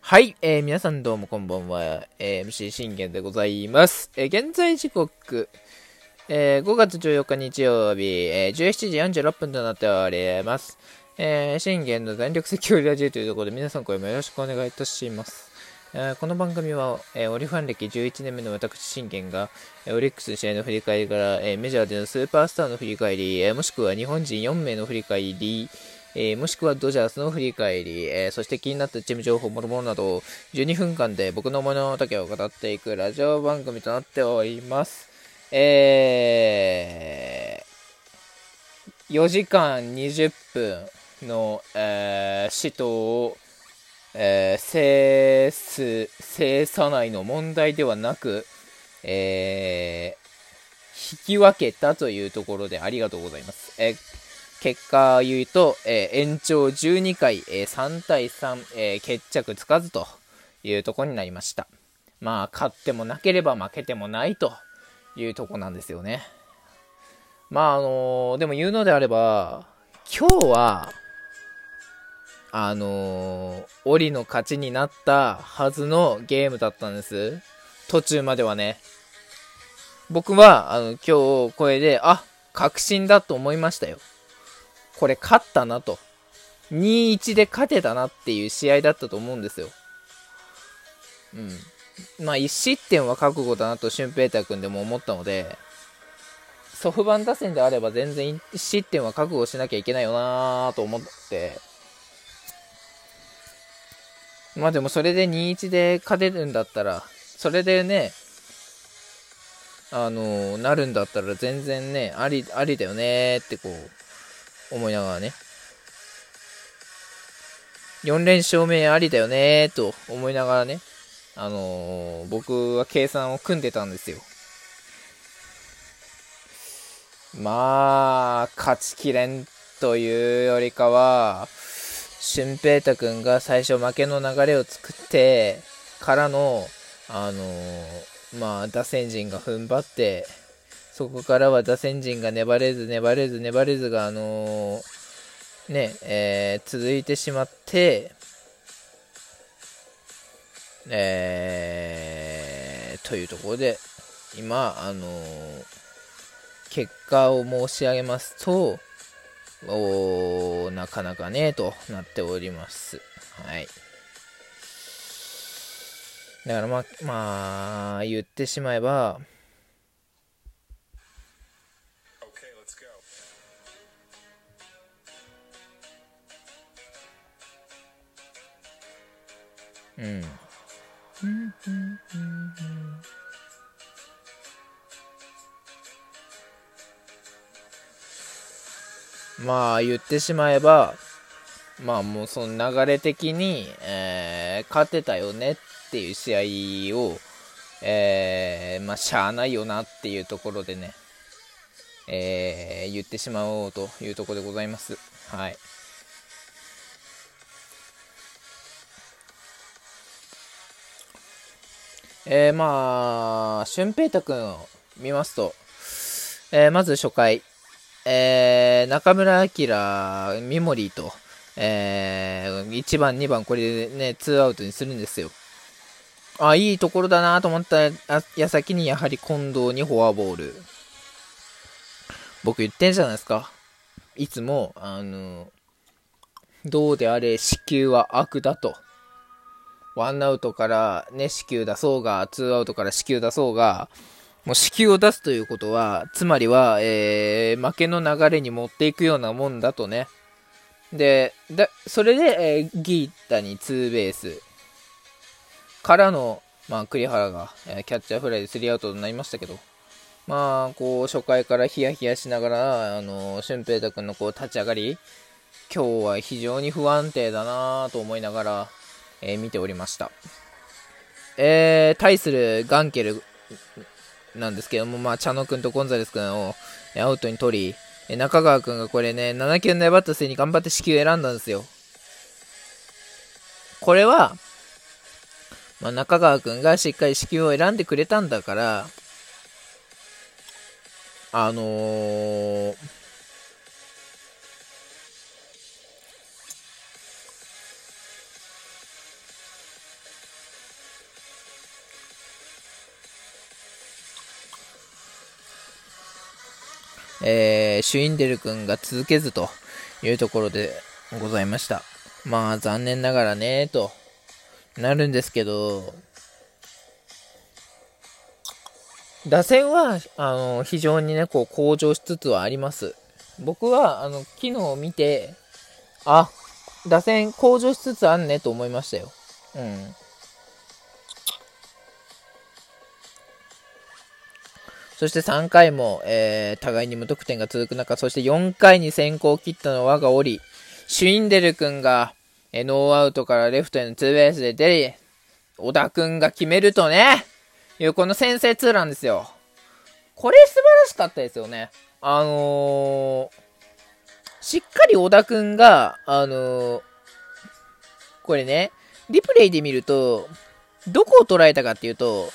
はい、えー、皆さんどうもこんばんは、えー、MC 信玄でございます。えー、現在時刻、えー、5月14日日曜日、えー、17時46分となっております。えー、信玄の全力セキュリラジオというところで皆さんこれもよろしくお願いいたします。えー、この番組は、えー、オリファン歴11年目の私信玄が、えー、オリックスの試合の振り返りから、え、メジャーでのスーパースターの振り返り、え、もしくは日本人4名の振り返り、えー、もしくはドジャースの振り返り、えー、そして気になったチーム情報、もろもろなど、12分間で僕の物丈を語っていくラジオ番組となっております。えー、4時間20分の、えー、死闘を、えー、制す、制さないの問題ではなく、えー、引き分けたというところでありがとうございます。えー結果を言うと、えー、延長12回、えー、3対3、えー、決着つかずというとこになりました。まあ、勝ってもなければ負けてもないというとこなんですよね。まあ、あのでも言うのであれば、今日は、あのー、リの勝ちになったはずのゲームだったんです。途中まではね。僕は、あの、今日これで、あ、確信だと思いましたよ。これ勝ったなと。2-1で勝てたなっていう試合だったと思うんですよ。うん。まあ、1失点は覚悟だなと、シュンペーター君でも思ったので、ソフバン打線であれば全然1失点は覚悟しなきゃいけないよなと思って、まあでもそれで2-1で勝てるんだったら、それでね、あのなるんだったら全然ね、あり、ありだよねってこう、思いながらね。4連勝目ありだよねと思いながらね、あのー、僕は計算を組んでたんですよ。まあ、勝ちきれんというよりかは、俊平太くんが最初負けの流れを作ってからの、あのー、まあ、打線陣が踏ん張って、そこからは打線陣が粘れず粘れず粘れずが、あのー、ね、えー、続いてしまって、えー、というところで、今、あのー、結果を申し上げますと、おなかなかね、となっております。はい。だからまあ、まあ、言ってしまえば、うん。まあ言ってしまえば、まあもうその流れ的に、えー、勝てたよねっていう試合を、えー、まあしゃあないよなっていうところでね、えー、言ってしまおうというところでございます。はい。えー、まあ、俊平太くんを見ますと、えー、まず初回、えー、中村晃、三森と、えー、1番、2番、これでね、2アウトにするんですよ。あ、いいところだなと思った矢先に、やはり近藤にフォアボール。僕言ってんじゃないですか。いつも、あの、どうであれ、死球は悪だと。ワンアウトからね、死球出そうが、ツーアウトから死球出そうが、もう死球を出すということは、つまりは、えー、負けの流れに持っていくようなもんだとね。で、だそれで、えー、ギータにツーベースからの、まあ、栗原が、えー、キャッチャーフライでスリーアウトになりましたけど、まあ、こう、初回からヒヤヒヤしながら、あの、俊平太君のこう、立ち上がり、今日は非常に不安定だなと思いながら、えー、見ておりました。えー、対するガンケルなんですけども、まあ、茶野君とゴンザレス君をアウトに取り、え中川君がこれね、7球粘った末に頑張って死球選んだんですよ。これは、まあ、中川君がしっかり死球を選んでくれたんだから、あのー、えー、シュインデル君が続けずというところでございました。まあ、残念ながらね、となるんですけど、打線は、あの、非常にね、こう、向上しつつはあります。僕は、あの、昨日見て、あ、打線向上しつつあんねと思いましたよ。うん。そして3回も、えー、互いに無得点が続く中、そして4回に先行を切ったのはがおり、シュインデル君が、えノーアウトからレフトへのツーベースで出り、小田君が決めるとね、いうこの先制ツーランですよ。これ素晴らしかったですよね。あのー、しっかり小田くんが、あのー、これね、リプレイで見ると、どこを捉えたかっていうと、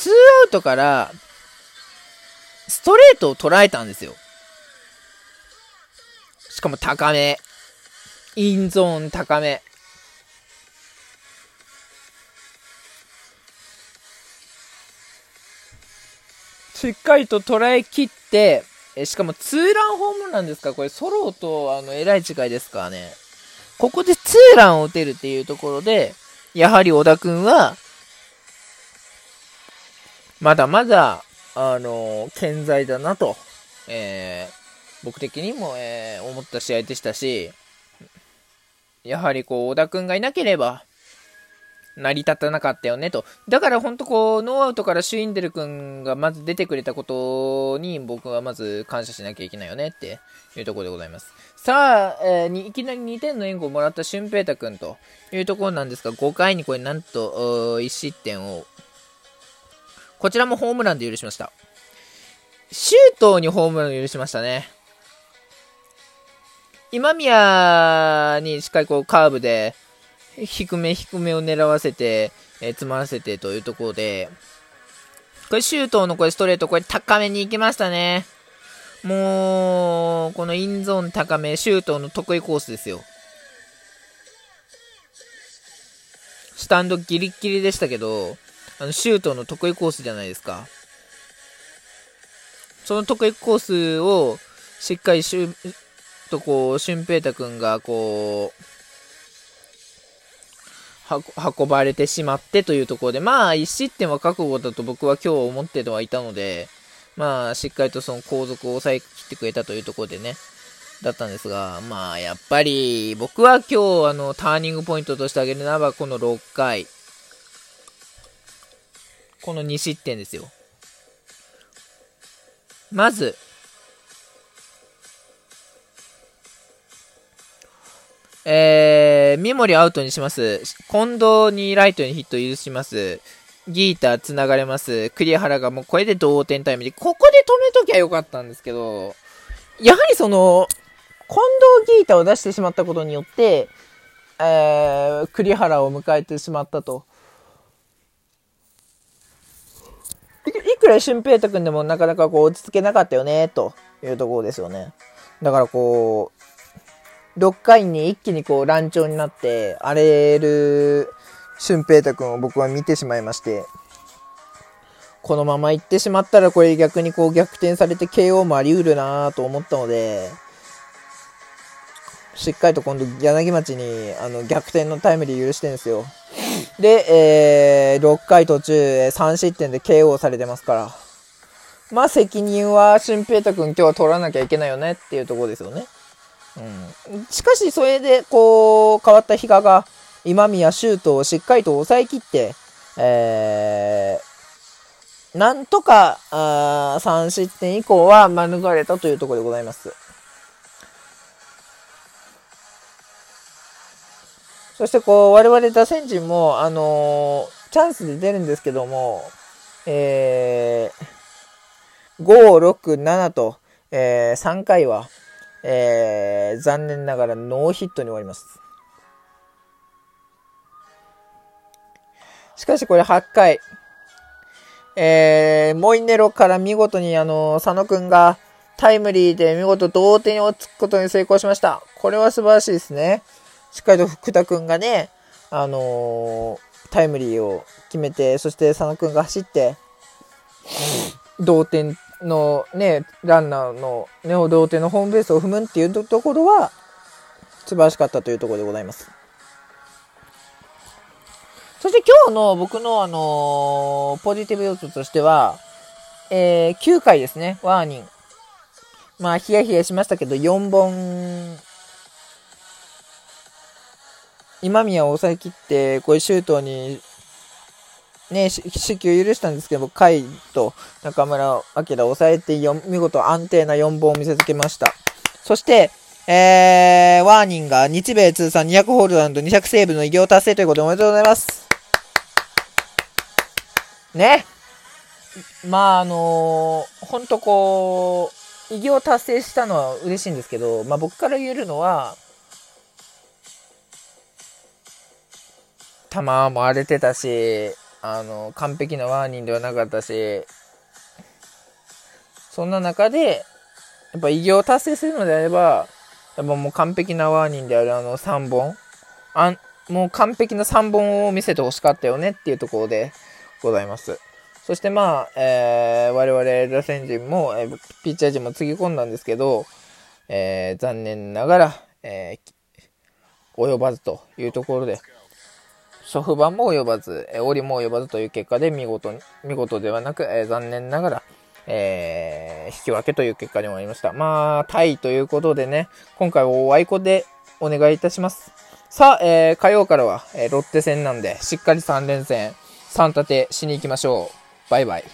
ツーアウトから、ストレートを捉えたんですよ。しかも高め。インゾーン高め。しっかりと捉えきって、えしかもツーランホームランですか？これソロとあの、えらい違いですかね。ここでツーランを打てるっていうところで、やはり小田くんは、まだまだ、あの健在だなと、えー、僕的にも、えー、思った試合でしたし、やはりこう、小田くんがいなければ、成り立たなかったよねと。だから本当こう、ノーアウトからシュインデル君がまず出てくれたことに僕はまず感謝しなきゃいけないよねっていうところでございます。さあ、えー、いきなり2点の援護をもらった俊平太君というところなんですが、5回にこれなんと1失点を、こちらもホームランで許しました。シュートにホームランを許しましたね。今宮にしっかりこうカーブで、低め低めを狙わせて、えー、詰まらせてというところで、これ、シュートのこれストレート、これ高めに行きましたね。もう、このインゾーン高め、シュートの得意コースですよ。スタンドギリギリでしたけど、あの、シュートの得意コースじゃないですか。その得意コースを、しっかりシュとこう、俊平太くんがこう、運ばれてしまってというところで、まあ、1失点は覚悟だと僕は今日思ってはいたので、まあ、しっかりとその後続を抑え切ってくれたというところでね、だったんですが、まあ、やっぱり、僕は今日、あの、ターニングポイントとして挙げるならば、この6回、この2失点ですよ。まず、えー、三森アウトにします。近藤にライトにヒット許します。ギーター繋がれます。栗原がもうこれで同点タイムで、ここで止めときゃよかったんですけど、やはりその、近藤ギータを出してしまったことによって、えー、栗原を迎えてしまったと。くら俊平太君でもなかなかこう落ち着けなかったよね、というところですよね。だからこう、6回に一気にこう乱調になって荒れる俊平太くんを僕は見てしまいまして、このまま行ってしまったらこれ逆にこう逆転されて KO もあり得るなと思ったので、しっかりと今度柳町にあの逆転のタイムリー許してるんですよ。で、えー、6回途中3失点で KO されてますから。まあ責任は俊平太くん今日は取らなきゃいけないよねっていうところですよね。うん、しかし、それで、こう、変わった比嘉が、今宮シュートをしっかりと抑えきって、えー、なんとか、あ3失点以降は免れたというところでございます。そして、こう、我々打線陣も、あのー、チャンスで出るんですけども、えー、5、6、7と、えー、3回は、えー、残念ながらノーヒットに終わります。しかしこれ8回、えー、モイネロから見事にあの、佐野くんがタイムリーで見事同点をつくことに成功しました。これは素晴らしいですね。しっかりと福田くんがね、あのー、タイムリーを決めて、そして佐野くんが走って、同点のね、ランナーの、ね、同点のホームベースを踏むっていうところは、素晴らしかったというところでございます。そして今日の僕のあのー、ポジティブ要素としては、えー、9回ですね、ワーニン。まあ、ヒヤヒヤしましたけど、4本、今宮を抑えきって、これシュートに、ね、死球許したんですけど、甲斐と中村晃を抑えて、見事安定な4本を見せつけました。そして、えー、ワーニンが日米通算200ホールド200セーブの偉業達成ということでおめでとうございます。ね。まあ、あのー、ほんとこう、偉業達成したのは嬉しいんですけど、まあ僕から言えるのは、球も荒れてたし、あの、完璧なワーニンではなかったし、そんな中で、やっぱ偉業を達成するのであれば、やっぱもう完璧なワーニンであるあの3本、あもう完璧な3本を見せてほしかったよねっていうところでございます。そしてまあ、えー、我々打線陣も、えー、ピッチャー陣もつぎ込んだんですけど、えー、残念ながら、えー、及ばずというところで、祖父母も及ばず、えー、折も及ばずという結果で見事に、見事ではなく、えー、残念ながら、えー、引き分けという結果に終わりました。まあ、タイということでね、今回はおあいこでお願いいたします。さあ、えー、火曜からは、えー、ロッテ戦なんで、しっかり3連戦、3立てしに行きましょう。バイバイ。